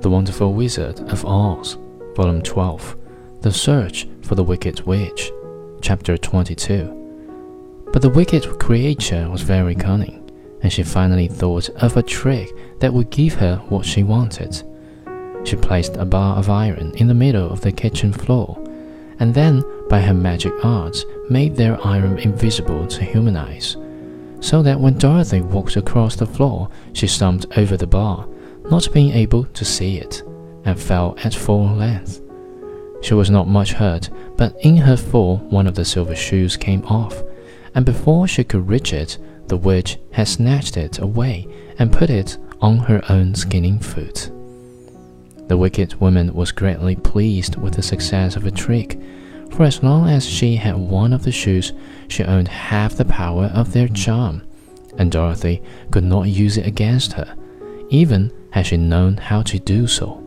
The Wonderful Wizard of Oz, Volume 12 The Search for the Wicked Witch, Chapter 22. But the wicked creature was very cunning, and she finally thought of a trick that would give her what she wanted. She placed a bar of iron in the middle of the kitchen floor, and then, by her magic arts, made their iron invisible to human eyes, so that when Dorothy walked across the floor, she stumped over the bar not being able to see it, and fell at full length. She was not much hurt, but in her fall one of the silver shoes came off, and before she could reach it, the witch had snatched it away and put it on her own skinning foot. The wicked woman was greatly pleased with the success of her trick, for as long as she had one of the shoes, she owned half the power of their charm, and Dorothy could not use it against her, even had she known how to do so.